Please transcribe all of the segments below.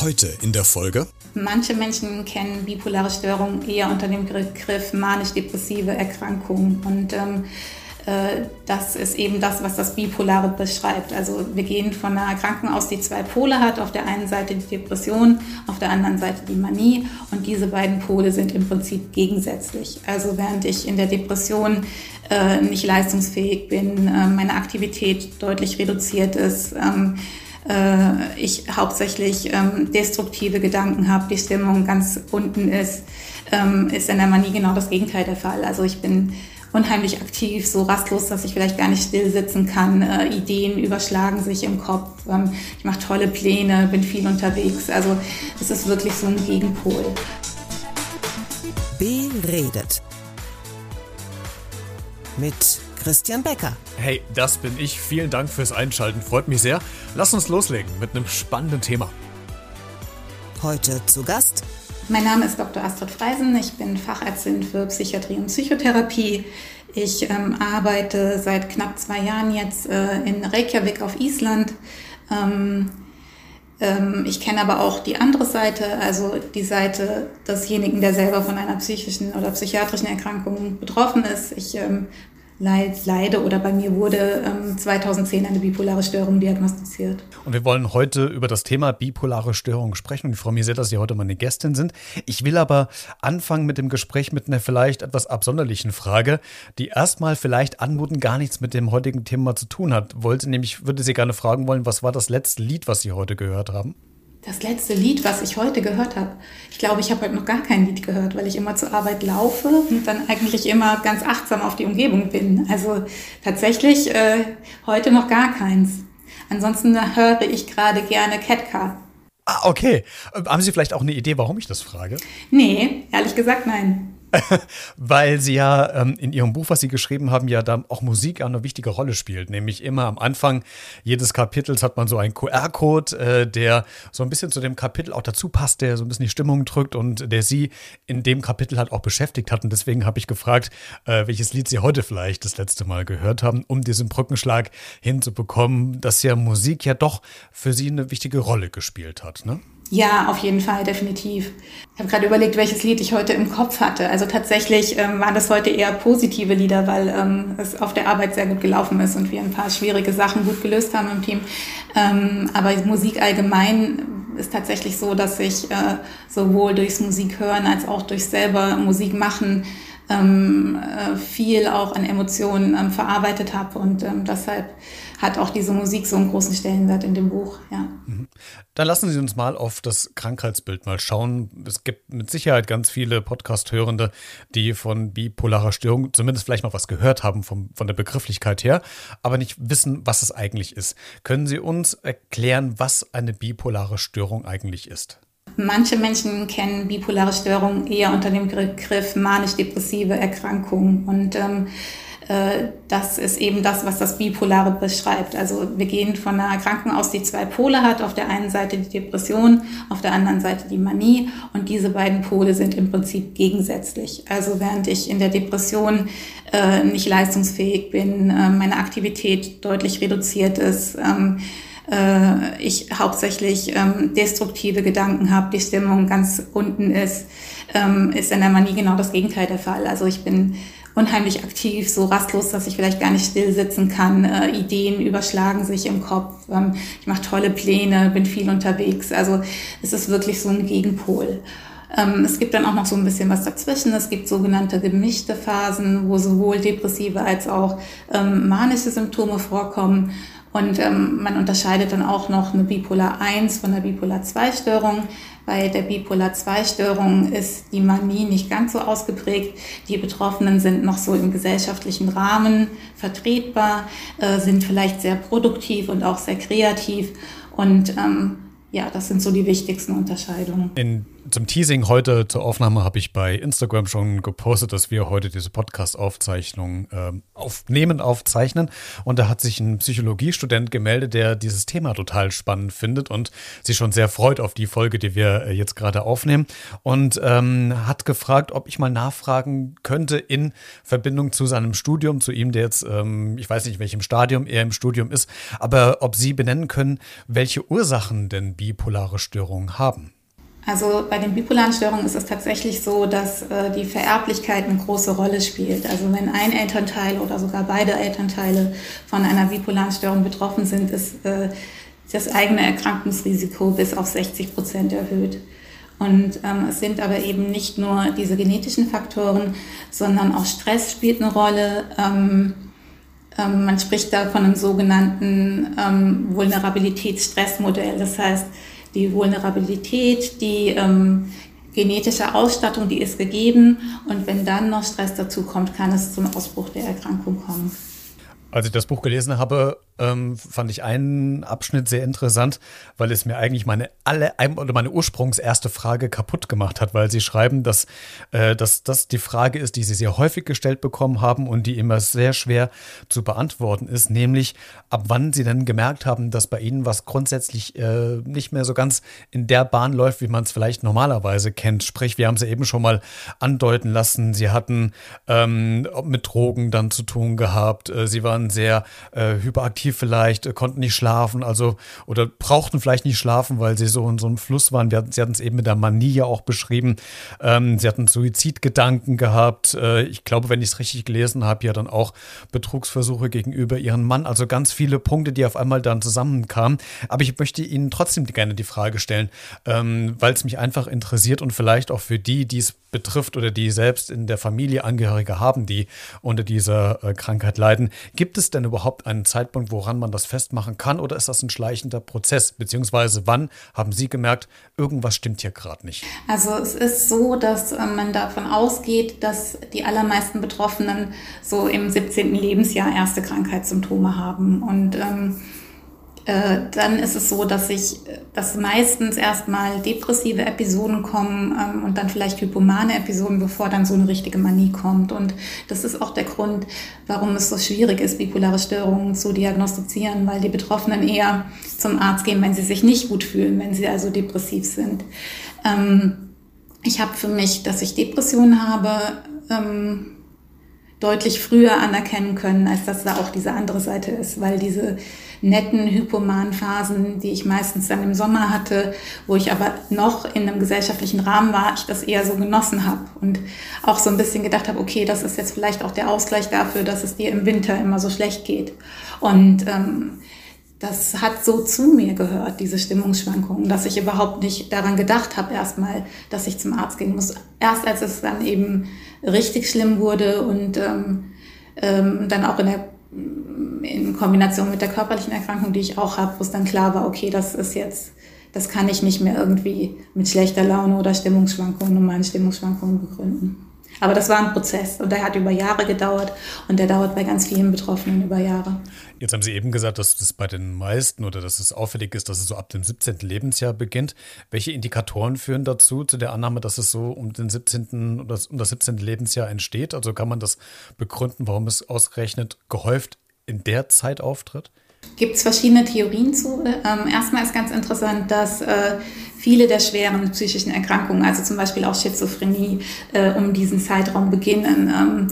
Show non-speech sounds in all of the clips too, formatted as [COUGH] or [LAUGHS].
Heute in der Folge. Manche Menschen kennen bipolare Störungen eher unter dem Begriff manisch-depressive Erkrankung. Und ähm, äh, das ist eben das, was das Bipolare beschreibt. Also wir gehen von einer Erkrankung aus, die zwei Pole hat. Auf der einen Seite die Depression, auf der anderen Seite die Manie. Und diese beiden Pole sind im Prinzip gegensätzlich. Also während ich in der Depression äh, nicht leistungsfähig bin, äh, meine Aktivität deutlich reduziert ist, ähm, äh, ich hauptsächlich ähm, destruktive Gedanken habe, die Stimmung ganz unten ist, ähm, ist in der Manie genau das Gegenteil der Fall. Also ich bin unheimlich aktiv, so rastlos, dass ich vielleicht gar nicht still sitzen kann. Äh, Ideen überschlagen sich im Kopf. Ähm, ich mache tolle Pläne, bin viel unterwegs. Also es ist wirklich so ein Gegenpol. Beredet. Mit Christian Becker. Hey, das bin ich. Vielen Dank fürs Einschalten. Freut mich sehr. Lass uns loslegen mit einem spannenden Thema. Heute zu Gast. Mein Name ist Dr. Astrid Freisen. Ich bin Fachärztin für Psychiatrie und Psychotherapie. Ich ähm, arbeite seit knapp zwei Jahren jetzt äh, in Reykjavik auf Island. Ähm, ähm, ich kenne aber auch die andere Seite, also die Seite desjenigen, der selber von einer psychischen oder psychiatrischen Erkrankung betroffen ist. Ich ähm, leide oder bei mir wurde ähm, 2010 eine bipolare Störung diagnostiziert. Und wir wollen heute über das Thema bipolare Störung sprechen. Und ich freue mich sehr, dass Sie heute meine Gästin sind. Ich will aber anfangen mit dem Gespräch mit einer vielleicht etwas absonderlichen Frage, die erstmal vielleicht anmuten gar nichts mit dem heutigen Thema zu tun hat. Wollte nämlich, würde Sie gerne fragen wollen, was war das letzte Lied, was Sie heute gehört haben? Das letzte Lied, was ich heute gehört habe, ich glaube, ich habe heute noch gar kein Lied gehört, weil ich immer zur Arbeit laufe und dann eigentlich immer ganz achtsam auf die Umgebung bin. Also tatsächlich äh, heute noch gar keins. Ansonsten höre ich gerade gerne Catcar. Ah, okay. Äh, haben Sie vielleicht auch eine Idee, warum ich das frage? Nee, ehrlich gesagt nein. [LAUGHS] Weil sie ja ähm, in ihrem Buch, was sie geschrieben haben, ja da auch Musik eine wichtige Rolle spielt. Nämlich immer am Anfang jedes Kapitels hat man so einen QR-Code, äh, der so ein bisschen zu dem Kapitel auch dazu passt, der so ein bisschen die Stimmung drückt und der sie in dem Kapitel halt auch beschäftigt hat. Und deswegen habe ich gefragt, äh, welches Lied sie heute vielleicht das letzte Mal gehört haben, um diesen Brückenschlag hinzubekommen, dass ja Musik ja doch für sie eine wichtige Rolle gespielt hat. Ne? Ja, auf jeden Fall, definitiv. Ich habe gerade überlegt, welches Lied ich heute im Kopf hatte. Also tatsächlich ähm, waren das heute eher positive Lieder, weil ähm, es auf der Arbeit sehr gut gelaufen ist und wir ein paar schwierige Sachen gut gelöst haben im Team. Ähm, aber Musik allgemein ist tatsächlich so, dass ich äh, sowohl durchs Musik hören als auch durch selber Musik machen ähm, äh, viel auch an Emotionen ähm, verarbeitet habe und ähm, deshalb hat auch diese Musik so einen großen Stellenwert in dem Buch. Ja. Mhm. Dann lassen Sie uns mal auf das Krankheitsbild mal schauen. Es gibt mit Sicherheit ganz viele Podcast-Hörende, die von bipolarer Störung zumindest vielleicht mal was gehört haben vom, von der Begrifflichkeit her, aber nicht wissen, was es eigentlich ist. Können Sie uns erklären, was eine bipolare Störung eigentlich ist? Manche Menschen kennen bipolare Störungen eher unter dem Begriff manisch-depressive Erkrankung. Und ähm, äh, das ist eben das, was das Bipolare beschreibt. Also wir gehen von einer Erkrankung aus, die zwei Pole hat. Auf der einen Seite die Depression, auf der anderen Seite die Manie. Und diese beiden Pole sind im Prinzip gegensätzlich. Also während ich in der Depression äh, nicht leistungsfähig bin, äh, meine Aktivität deutlich reduziert ist, ähm, äh, ich hauptsächlich ähm, destruktive Gedanken habe, die Stimmung ganz unten ist, ähm, ist in der Manie genau das Gegenteil der Fall. Also ich bin unheimlich aktiv, so rastlos, dass ich vielleicht gar nicht still sitzen kann. Äh, Ideen überschlagen sich im Kopf. Ähm, ich mache tolle Pläne, bin viel unterwegs. Also es ist wirklich so ein Gegenpol. Ähm, es gibt dann auch noch so ein bisschen was dazwischen. Es gibt sogenannte gemischte Phasen, wo sowohl depressive als auch ähm, manische Symptome vorkommen. Und ähm, man unterscheidet dann auch noch eine Bipolar 1 von der Bipolar 2 Störung. Bei der Bipolar 2 Störung ist die Manie nicht ganz so ausgeprägt. Die Betroffenen sind noch so im gesellschaftlichen Rahmen vertretbar, äh, sind vielleicht sehr produktiv und auch sehr kreativ und ähm, ja, das sind so die wichtigsten Unterscheidungen. In zum Teasing heute zur Aufnahme habe ich bei Instagram schon gepostet, dass wir heute diese Podcast-Aufzeichnung äh, aufnehmen, aufzeichnen. Und da hat sich ein Psychologiestudent gemeldet, der dieses Thema total spannend findet und sich schon sehr freut auf die Folge, die wir äh, jetzt gerade aufnehmen. Und ähm, hat gefragt, ob ich mal nachfragen könnte in Verbindung zu seinem Studium, zu ihm, der jetzt, ähm, ich weiß nicht, welchem Stadium er im Studium ist, aber ob Sie benennen können, welche Ursachen denn bipolare Störungen haben. Also bei den bipolaren Störungen ist es tatsächlich so, dass äh, die Vererblichkeit eine große Rolle spielt. Also wenn ein Elternteil oder sogar beide Elternteile von einer bipolaren Störung betroffen sind, ist äh, das eigene Erkrankungsrisiko bis auf 60 Prozent erhöht. Und ähm, es sind aber eben nicht nur diese genetischen Faktoren, sondern auch Stress spielt eine Rolle. Ähm, ähm, man spricht da von einem sogenannten ähm, Vulnerabilitätsstressmodell. Das heißt, die Vulnerabilität, die ähm, genetische Ausstattung, die ist gegeben. Und wenn dann noch Stress dazu kommt, kann es zum Ausbruch der Erkrankung kommen. Als ich das Buch gelesen habe, ähm, fand ich einen Abschnitt sehr interessant, weil es mir eigentlich meine alle oder meine ursprungserste Frage kaputt gemacht hat, weil sie schreiben, dass, äh, dass das die Frage ist, die sie sehr häufig gestellt bekommen haben und die immer sehr schwer zu beantworten ist, nämlich ab wann sie denn gemerkt haben, dass bei ihnen was grundsätzlich äh, nicht mehr so ganz in der Bahn läuft, wie man es vielleicht normalerweise kennt. Sprich, wir haben es eben schon mal andeuten lassen, sie hatten ähm, mit Drogen dann zu tun gehabt, äh, sie waren sehr äh, hyperaktiv aktiv vielleicht, äh, konnten nicht schlafen, also oder brauchten vielleicht nicht schlafen, weil sie so in so einem Fluss waren. Wir, sie hatten es eben mit der Manie ja auch beschrieben. Ähm, sie hatten Suizidgedanken gehabt. Äh, ich glaube, wenn ich es richtig gelesen habe, ja dann auch Betrugsversuche gegenüber ihrem Mann. Also ganz viele Punkte, die auf einmal dann zusammenkamen. Aber ich möchte Ihnen trotzdem gerne die Frage stellen, ähm, weil es mich einfach interessiert und vielleicht auch für die, die es betrifft oder die selbst in der Familie Angehörige haben, die unter dieser äh, Krankheit leiden. Gibt es denn überhaupt einen Zeitpunkt, woran man das festmachen kann oder ist das ein schleichender Prozess? Beziehungsweise wann haben Sie gemerkt, irgendwas stimmt hier gerade nicht? Also es ist so, dass äh, man davon ausgeht, dass die allermeisten Betroffenen so im 17. Lebensjahr erste Krankheitssymptome haben und ähm, äh, dann ist es so, dass ich, dass meistens erstmal depressive Episoden kommen ähm, und dann vielleicht hypomane Episoden, bevor dann so eine richtige Manie kommt. Und das ist auch der Grund, warum es so schwierig ist, bipolare Störungen zu diagnostizieren, weil die Betroffenen eher zum Arzt gehen, wenn sie sich nicht gut fühlen, wenn sie also depressiv sind. Ähm, ich habe für mich, dass ich Depressionen habe, ähm, deutlich früher anerkennen können, als dass da auch diese andere Seite ist, weil diese netten Hypoman-Phasen, die ich meistens dann im Sommer hatte, wo ich aber noch in einem gesellschaftlichen Rahmen war, ich das eher so genossen habe und auch so ein bisschen gedacht habe, okay, das ist jetzt vielleicht auch der Ausgleich dafür, dass es dir im Winter immer so schlecht geht. Und ähm, das hat so zu mir gehört, diese Stimmungsschwankungen, dass ich überhaupt nicht daran gedacht habe, erstmal, dass ich zum Arzt gehen muss. Erst als es dann eben richtig schlimm wurde und ähm, ähm, dann auch in der in Kombination mit der körperlichen Erkrankung, die ich auch habe, wo es dann klar war, okay, das ist jetzt, das kann ich nicht mehr irgendwie mit schlechter Laune oder Stimmungsschwankungen, normalen Stimmungsschwankungen begründen. Aber das war ein Prozess und der hat über Jahre gedauert und der dauert bei ganz vielen Betroffenen über Jahre. Jetzt haben Sie eben gesagt, dass das bei den meisten oder dass es auffällig ist, dass es so ab dem 17. Lebensjahr beginnt. Welche Indikatoren führen dazu, zu der Annahme, dass es so um den 17. oder um das 17. Lebensjahr entsteht? Also kann man das begründen, warum es ausgerechnet gehäuft in der Zeit auftritt? Gibt es verschiedene Theorien zu. Ähm, erstmal ist ganz interessant, dass äh, viele der schweren psychischen Erkrankungen, also zum Beispiel auch Schizophrenie, äh, um diesen Zeitraum beginnen. Ähm,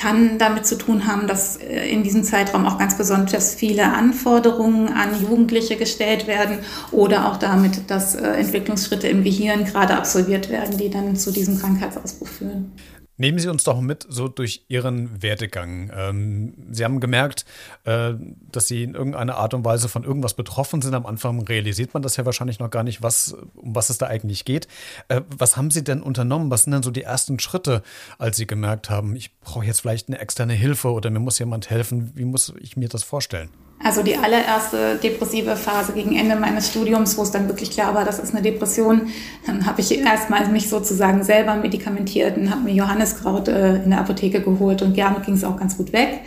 kann damit zu tun haben, dass äh, in diesem Zeitraum auch ganz besonders viele Anforderungen an Jugendliche gestellt werden oder auch damit, dass äh, Entwicklungsschritte im Gehirn gerade absolviert werden, die dann zu diesem Krankheitsausbruch führen. Nehmen Sie uns doch mit so durch Ihren Werdegang. Ähm, Sie haben gemerkt, äh, dass Sie in irgendeiner Art und Weise von irgendwas betroffen sind. Am Anfang realisiert man das ja wahrscheinlich noch gar nicht, was, um was es da eigentlich geht. Äh, was haben Sie denn unternommen? Was sind denn so die ersten Schritte, als Sie gemerkt haben, ich brauche jetzt vielleicht eine externe Hilfe oder mir muss jemand helfen? Wie muss ich mir das vorstellen? Also die allererste depressive Phase gegen Ende meines Studiums, wo es dann wirklich klar war, das ist eine Depression, dann habe ich erstmal mich sozusagen selber medikamentiert und habe mir Johanniskraut äh, in der Apotheke geholt und damit ging es auch ganz gut weg.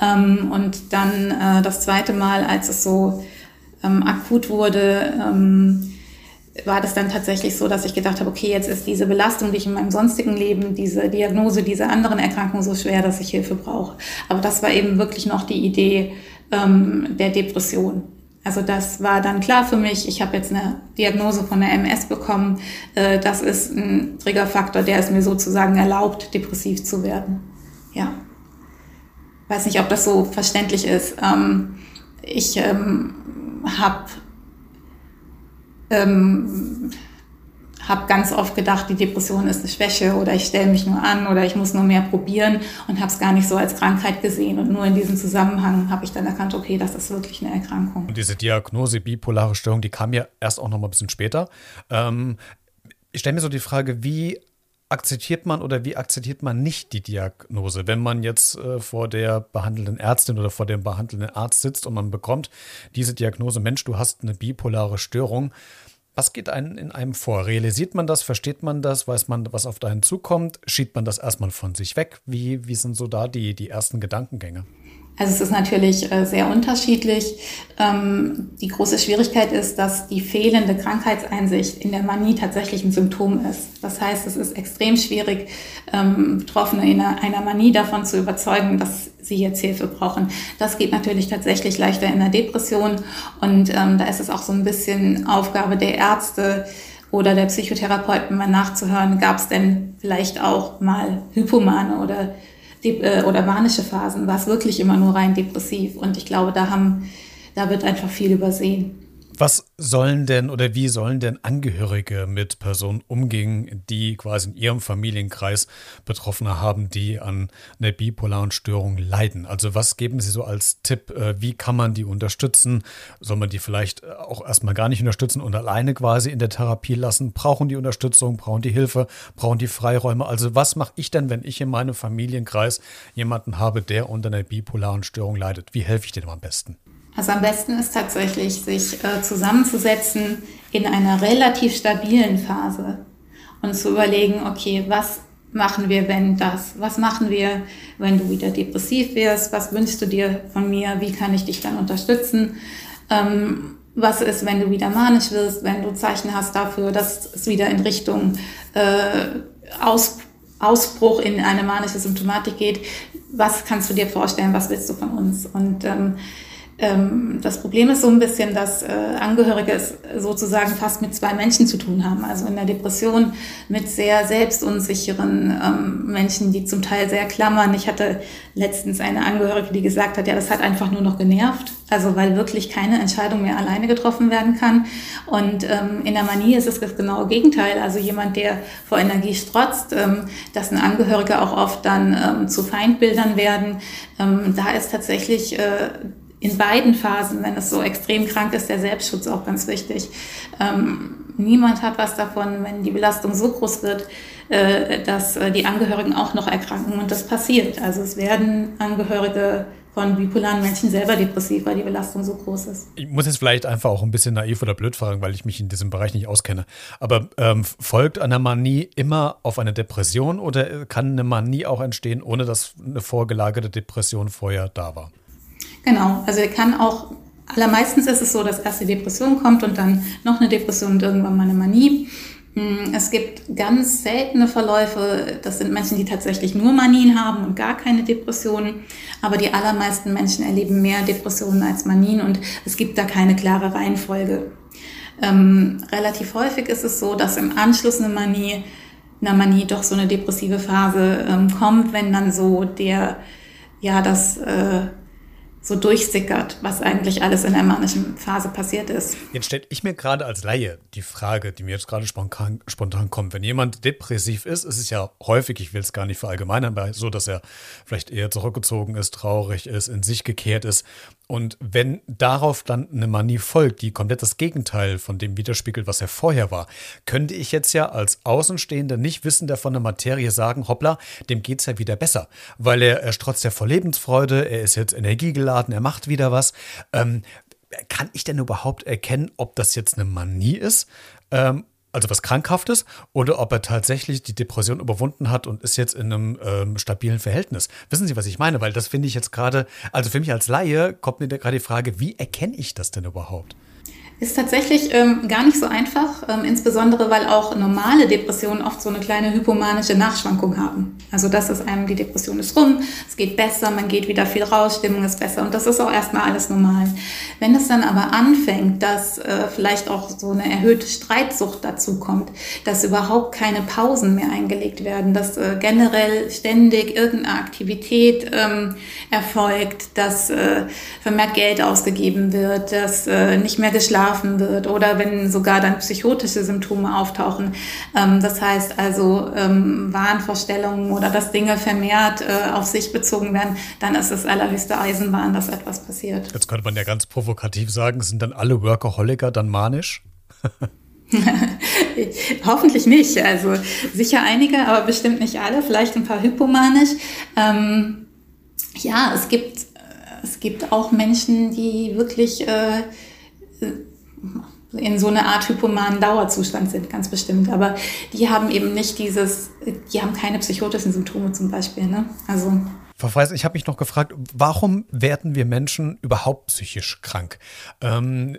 Ähm, und dann äh, das zweite Mal, als es so ähm, akut wurde, ähm, war das dann tatsächlich so, dass ich gedacht habe, okay, jetzt ist diese Belastung, die ich in meinem sonstigen Leben, diese Diagnose, diese anderen Erkrankungen so schwer, dass ich Hilfe brauche. Aber das war eben wirklich noch die Idee ähm, der Depression. Also das war dann klar für mich. Ich habe jetzt eine Diagnose von der MS bekommen. Äh, das ist ein Triggerfaktor, der es mir sozusagen erlaubt, depressiv zu werden. Ja. Weiß nicht, ob das so verständlich ist. Ähm, ich ähm, habe ähm, habe ganz oft gedacht, die Depression ist eine Schwäche oder ich stelle mich nur an oder ich muss nur mehr probieren und habe es gar nicht so als Krankheit gesehen. Und nur in diesem Zusammenhang habe ich dann erkannt, okay, das ist wirklich eine Erkrankung. Und diese Diagnose bipolare Störung, die kam ja erst auch noch mal ein bisschen später. Ähm, ich stelle mir so die Frage, wie akzeptiert man oder wie akzeptiert man nicht die Diagnose? Wenn man jetzt äh, vor der behandelnden Ärztin oder vor dem behandelnden Arzt sitzt und man bekommt diese Diagnose, Mensch, du hast eine bipolare Störung. Was geht einem in einem vor? Realisiert man das? Versteht man das? Weiß man, was auf einen zukommt? Schiebt man das erstmal von sich weg? Wie, wie sind so da die, die ersten Gedankengänge? Also es ist natürlich äh, sehr unterschiedlich. Ähm, die große Schwierigkeit ist, dass die fehlende Krankheitseinsicht in der Manie tatsächlich ein Symptom ist. Das heißt, es ist extrem schwierig, ähm, Betroffene in einer Manie davon zu überzeugen, dass sie jetzt Hilfe brauchen. Das geht natürlich tatsächlich leichter in der Depression und ähm, da ist es auch so ein bisschen Aufgabe der Ärzte, oder der Psychotherapeuten mal nachzuhören, gab es denn vielleicht auch mal Hypomane oder oder manische Phasen war es wirklich immer nur rein depressiv. Und ich glaube, da haben, da wird einfach viel übersehen. Was sollen denn oder wie sollen denn Angehörige mit Personen umgehen, die quasi in ihrem Familienkreis Betroffene haben, die an einer bipolaren Störung leiden? Also was geben Sie so als Tipp? Äh, wie kann man die unterstützen? Soll man die vielleicht auch erstmal gar nicht unterstützen und alleine quasi in der Therapie lassen? Brauchen die Unterstützung? Brauchen die Hilfe? Brauchen die Freiräume? Also was mache ich denn, wenn ich in meinem Familienkreis jemanden habe, der unter einer bipolaren Störung leidet? Wie helfe ich dem am besten? Also am besten ist tatsächlich, sich äh, zusammenzusetzen in einer relativ stabilen Phase und zu überlegen, okay, was machen wir, wenn das? Was machen wir, wenn du wieder depressiv wirst? Was wünschst du dir von mir? Wie kann ich dich dann unterstützen? Ähm, was ist, wenn du wieder manisch wirst, wenn du Zeichen hast dafür, dass es wieder in Richtung äh, Aus, Ausbruch in eine manische Symptomatik geht? Was kannst du dir vorstellen? Was willst du von uns? Und ähm, das Problem ist so ein bisschen, dass äh, Angehörige es sozusagen fast mit zwei Menschen zu tun haben. Also in der Depression mit sehr selbstunsicheren ähm, Menschen, die zum Teil sehr klammern. Ich hatte letztens eine Angehörige, die gesagt hat, ja, das hat einfach nur noch genervt. Also weil wirklich keine Entscheidung mehr alleine getroffen werden kann. Und ähm, in der Manie ist es das genaue Gegenteil. Also jemand, der vor Energie strotzt, ähm, dass ein Angehörige auch oft dann ähm, zu Feindbildern werden. Ähm, da ist tatsächlich äh, in beiden Phasen, wenn es so extrem krank ist, der Selbstschutz auch ganz wichtig. Ähm, niemand hat was davon, wenn die Belastung so groß wird, äh, dass äh, die Angehörigen auch noch erkranken und das passiert. Also es werden Angehörige von bipolaren Menschen selber depressiv, weil die Belastung so groß ist. Ich muss jetzt vielleicht einfach auch ein bisschen naiv oder blöd fragen, weil ich mich in diesem Bereich nicht auskenne. Aber ähm, folgt eine Manie immer auf eine Depression oder kann eine Manie auch entstehen, ohne dass eine vorgelagerte Depression vorher da war? Genau, also er kann auch, allermeistens ist es so, dass erst die Depression kommt und dann noch eine Depression und irgendwann mal eine Manie. Hm, es gibt ganz seltene Verläufe, das sind Menschen, die tatsächlich nur Manien haben und gar keine Depressionen. Aber die allermeisten Menschen erleben mehr Depressionen als Manien und es gibt da keine klare Reihenfolge. Ähm, relativ häufig ist es so, dass im Anschluss eine Manie, einer Manie doch so eine depressive Phase ähm, kommt, wenn dann so der, ja, das äh, so durchsickert, was eigentlich alles in der manischen Phase passiert ist. Jetzt stelle ich mir gerade als Laie die Frage, die mir jetzt gerade spontan, spontan kommt. Wenn jemand depressiv ist, ist es ja häufig, ich will es gar nicht verallgemeinern, so, dass er vielleicht eher zurückgezogen ist, traurig ist, in sich gekehrt ist. Und wenn darauf dann eine Manie folgt, die komplett das Gegenteil von dem widerspiegelt, was er vorher war, könnte ich jetzt ja als Außenstehender, nicht wissender von der Materie sagen, hoppla, dem geht es ja wieder besser, weil er, er strotzt ja vor Lebensfreude, er ist jetzt energiegeladen, er macht wieder was. Ähm, kann ich denn überhaupt erkennen, ob das jetzt eine Manie ist? Ähm, also was Krankhaftes, oder ob er tatsächlich die Depression überwunden hat und ist jetzt in einem ähm, stabilen Verhältnis. Wissen Sie, was ich meine? Weil das finde ich jetzt gerade, also für mich als Laie kommt mir gerade die Frage, wie erkenne ich das denn überhaupt? Ist tatsächlich ähm, gar nicht so einfach, ähm, insbesondere weil auch normale Depressionen oft so eine kleine hypomanische Nachschwankung haben. Also das ist einem, die Depression ist rum, es geht besser, man geht wieder viel raus, Stimmung ist besser und das ist auch erstmal alles normal. Wenn es dann aber anfängt, dass äh, vielleicht auch so eine erhöhte Streitsucht dazu kommt, dass überhaupt keine Pausen mehr eingelegt werden, dass äh, generell ständig irgendeine Aktivität ähm, erfolgt, dass äh, vermehrt Geld ausgegeben wird, dass äh, nicht mehr geschlafen geschlafen wird oder wenn sogar dann psychotische Symptome auftauchen. Ähm, das heißt also ähm, Wahnvorstellungen oder dass Dinge vermehrt äh, auf sich bezogen werden, dann ist es allerhöchste Eisenbahn, dass etwas passiert. Jetzt könnte man ja ganz provokativ sagen, sind dann alle Workaholiker dann manisch? [LAUGHS] Hoffentlich nicht. Also sicher einige, aber bestimmt nicht alle. Vielleicht ein paar hypomanisch. Ähm, ja, es gibt, es gibt auch Menschen, die wirklich äh, in so einer Art hypomanen Dauerzustand sind, ganz bestimmt. Aber die haben eben nicht dieses, die haben keine psychotischen Symptome zum Beispiel. Ne? Also Frau Freis, ich habe mich noch gefragt, warum werden wir Menschen überhaupt psychisch krank? Ähm,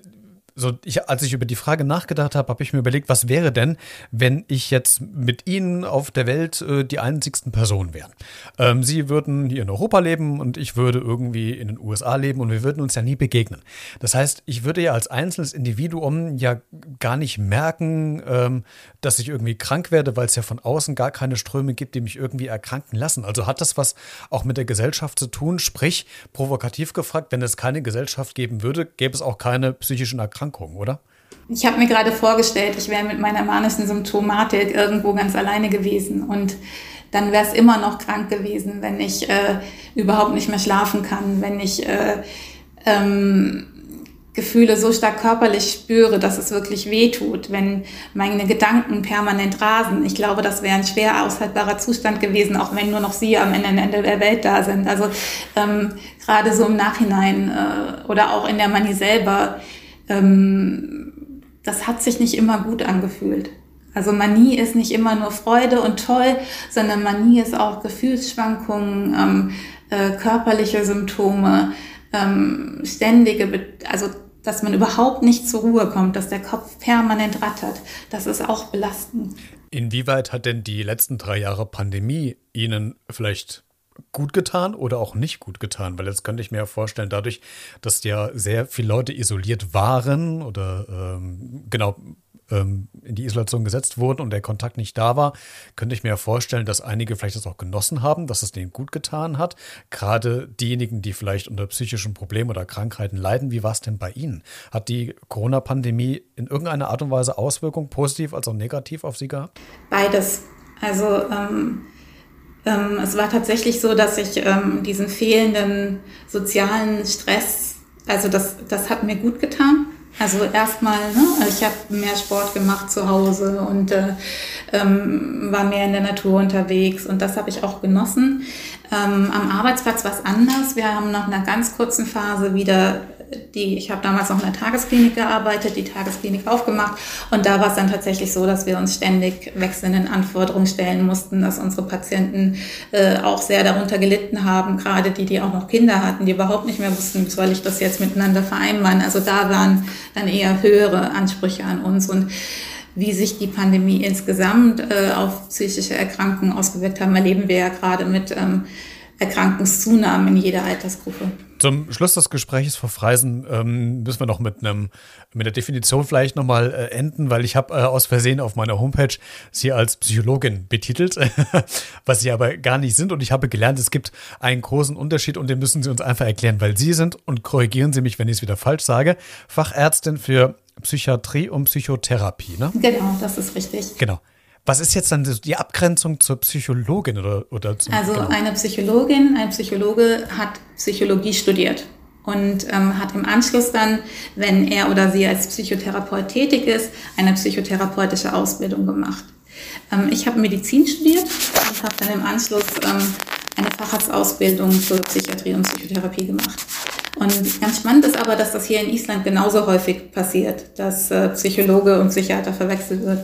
so ich, als ich über die Frage nachgedacht habe, habe ich mir überlegt, was wäre denn, wenn ich jetzt mit Ihnen auf der Welt äh, die einzigsten Personen wären. Ähm, Sie würden hier in Europa leben und ich würde irgendwie in den USA leben und wir würden uns ja nie begegnen. Das heißt, ich würde ja als einzelnes Individuum ja gar nicht merken, ähm, dass ich irgendwie krank werde, weil es ja von außen gar keine Ströme gibt, die mich irgendwie erkranken lassen. Also hat das was auch mit der Gesellschaft zu tun? Sprich, provokativ gefragt, wenn es keine Gesellschaft geben würde, gäbe es auch keine psychischen Erkrankungen. Erkrankung, oder? Ich habe mir gerade vorgestellt, ich wäre mit meiner manischen Symptomatik irgendwo ganz alleine gewesen und dann wäre es immer noch krank gewesen, wenn ich äh, überhaupt nicht mehr schlafen kann, wenn ich äh, ähm, Gefühle so stark körperlich spüre, dass es wirklich weh tut, wenn meine Gedanken permanent rasen. Ich glaube, das wäre ein schwer aushaltbarer Zustand gewesen, auch wenn nur noch Sie am Ende der Welt da sind. Also ähm, gerade so im Nachhinein äh, oder auch in der Manie selber ähm, das hat sich nicht immer gut angefühlt. Also Manie ist nicht immer nur Freude und toll, sondern Manie ist auch Gefühlsschwankungen, ähm, äh, körperliche Symptome, ähm, ständige, Be also dass man überhaupt nicht zur Ruhe kommt, dass der Kopf permanent rattert. Das ist auch belastend. Inwieweit hat denn die letzten drei Jahre Pandemie Ihnen vielleicht gut getan oder auch nicht gut getan? Weil jetzt könnte ich mir ja vorstellen, dadurch, dass ja sehr viele Leute isoliert waren oder ähm, genau ähm, in die Isolation gesetzt wurden und der Kontakt nicht da war, könnte ich mir ja vorstellen, dass einige vielleicht das auch genossen haben, dass es denen gut getan hat. Gerade diejenigen, die vielleicht unter psychischen Problemen oder Krankheiten leiden. Wie war es denn bei Ihnen? Hat die Corona-Pandemie in irgendeiner Art und Weise Auswirkungen, positiv als auch negativ auf Sie gehabt? Beides. Also ähm ähm, es war tatsächlich so, dass ich ähm, diesen fehlenden sozialen Stress, also das, das hat mir gut getan. Also erstmal, ne, ich habe mehr Sport gemacht zu Hause und äh, ähm, war mehr in der Natur unterwegs und das habe ich auch genossen. Ähm, am Arbeitsplatz war es anders. Wir haben nach einer ganz kurzen Phase wieder die, ich habe damals noch in der Tagesklinik gearbeitet, die Tagesklinik aufgemacht und da war es dann tatsächlich so, dass wir uns ständig wechselnden Anforderungen stellen mussten, dass unsere Patienten äh, auch sehr darunter gelitten haben, gerade die, die auch noch Kinder hatten, die überhaupt nicht mehr wussten, soll ich das jetzt miteinander vereinbaren. Also da waren dann eher höhere Ansprüche an uns und wie sich die Pandemie insgesamt äh, auf psychische Erkrankungen ausgewirkt haben, erleben wir ja gerade mit ähm, Erkrankungszunahmen in jeder Altersgruppe. Zum Schluss des Gesprächs, Frau Freisen, ähm, müssen wir noch mit einem mit der Definition vielleicht nochmal äh, enden, weil ich habe äh, aus Versehen auf meiner Homepage sie als Psychologin betitelt, [LAUGHS] was sie aber gar nicht sind. Und ich habe gelernt, es gibt einen großen Unterschied und den müssen Sie uns einfach erklären, weil Sie sind, und korrigieren Sie mich, wenn ich es wieder falsch sage, Fachärztin für Psychiatrie und Psychotherapie. Ne? Genau, das ist richtig. Genau. Was ist jetzt dann die Abgrenzung zur Psychologin oder, oder zum Also genau? eine Psychologin, ein Psychologe hat Psychologie studiert und ähm, hat im Anschluss dann, wenn er oder sie als Psychotherapeut tätig ist, eine psychotherapeutische Ausbildung gemacht. Ähm, ich habe Medizin studiert und habe dann im Anschluss ähm, eine Facharztausbildung zur Psychiatrie und Psychotherapie gemacht. Und ganz spannend ist aber, dass das hier in Island genauso häufig passiert, dass äh, Psychologe und Psychiater verwechselt wird.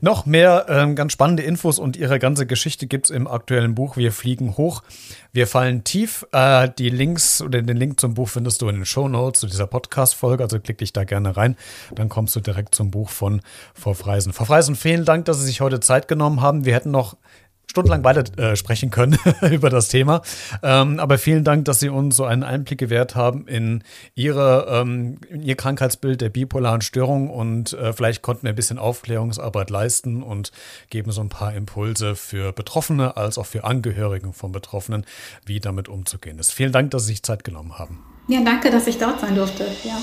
Noch mehr ähm, ganz spannende Infos und ihre ganze Geschichte gibt es im aktuellen Buch Wir fliegen hoch. Wir fallen tief. Äh, die Links oder den Link zum Buch findest du in den Show Notes zu dieser Podcast-Folge. Also klick dich da gerne rein. Dann kommst du direkt zum Buch von Frau Freisen. Frau Freisen, vielen Dank, dass Sie sich heute Zeit genommen haben. Wir hätten noch stundenlang weiter äh, sprechen können [LAUGHS] über das Thema. Ähm, aber vielen Dank, dass Sie uns so einen Einblick gewährt haben in Ihre, ähm, in Ihr Krankheitsbild der bipolaren Störung und äh, vielleicht konnten wir ein bisschen Aufklärungsarbeit leisten und geben so ein paar Impulse für Betroffene als auch für Angehörigen von Betroffenen, wie damit umzugehen ist. Vielen Dank, dass Sie sich Zeit genommen haben. Ja, danke, dass ich dort sein durfte. Ja.